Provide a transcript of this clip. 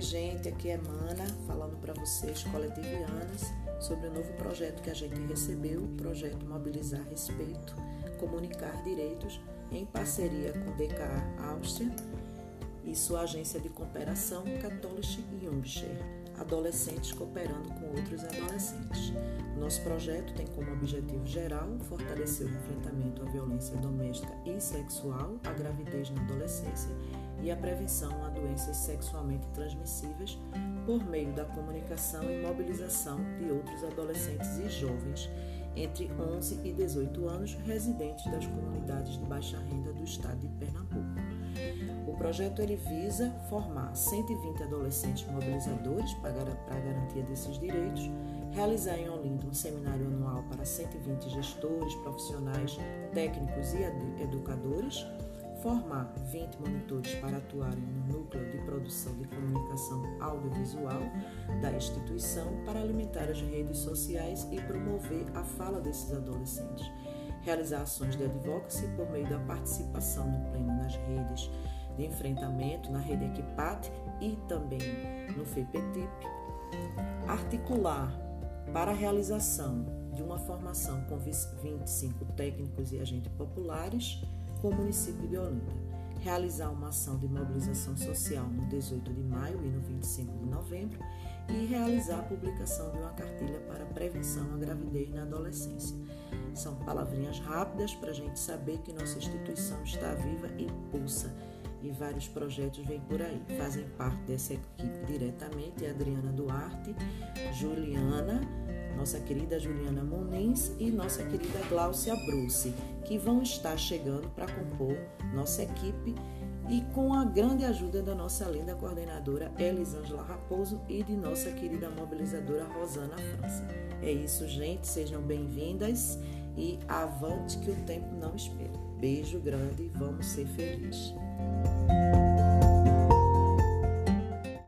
gente, aqui é Mana, falando para vocês, coletivianas, sobre o novo projeto que a gente recebeu, o projeto Mobilizar Respeito, Comunicar Direitos, em parceria com DKA Áustria e sua agência de cooperação Catholic Jungshire, adolescentes cooperando com outros adolescentes. Nosso projeto tem como objetivo geral fortalecer o enfrentamento à violência doméstica e sexual, à gravidez na adolescência e a prevenção a doenças sexualmente transmissíveis por meio da comunicação e mobilização de outros adolescentes e jovens entre 11 e 18 anos residentes das comunidades de baixa renda do estado de Pernambuco. O projeto ele visa formar 120 adolescentes mobilizadores para a garantia desses direitos, realizar em Olinda um seminário anual para 120 gestores, profissionais, técnicos e educadores, formar 20 monitores para atuarem no núcleo de produção de comunicação audiovisual da instituição para alimentar as redes sociais e promover a fala desses adolescentes, realizar ações de advocacy por meio da participação no pleno nas redes de enfrentamento, na rede Equipat e também no FEPETIP, articular para a realização de uma formação com 25 técnicos e agentes populares, com o município de Olinda. Realizar uma ação de mobilização social no 18 de maio e no 25 de novembro e realizar a publicação de uma cartilha para prevenção à gravidez na adolescência. São palavrinhas rápidas para a gente saber que nossa instituição está viva e pulsa e vários projetos vêm por aí. Fazem parte dessa equipe diretamente Adriana Duarte, Juliana, nossa querida Juliana Muniz e nossa querida Gláucia Bruce, que vão estar chegando para compor nossa equipe e com a grande ajuda da nossa linda coordenadora Elisângela Raposo e de nossa querida mobilizadora Rosana França. É isso, gente, sejam bem-vindas e avante que o tempo não espera. Beijo grande e vamos ser felizes.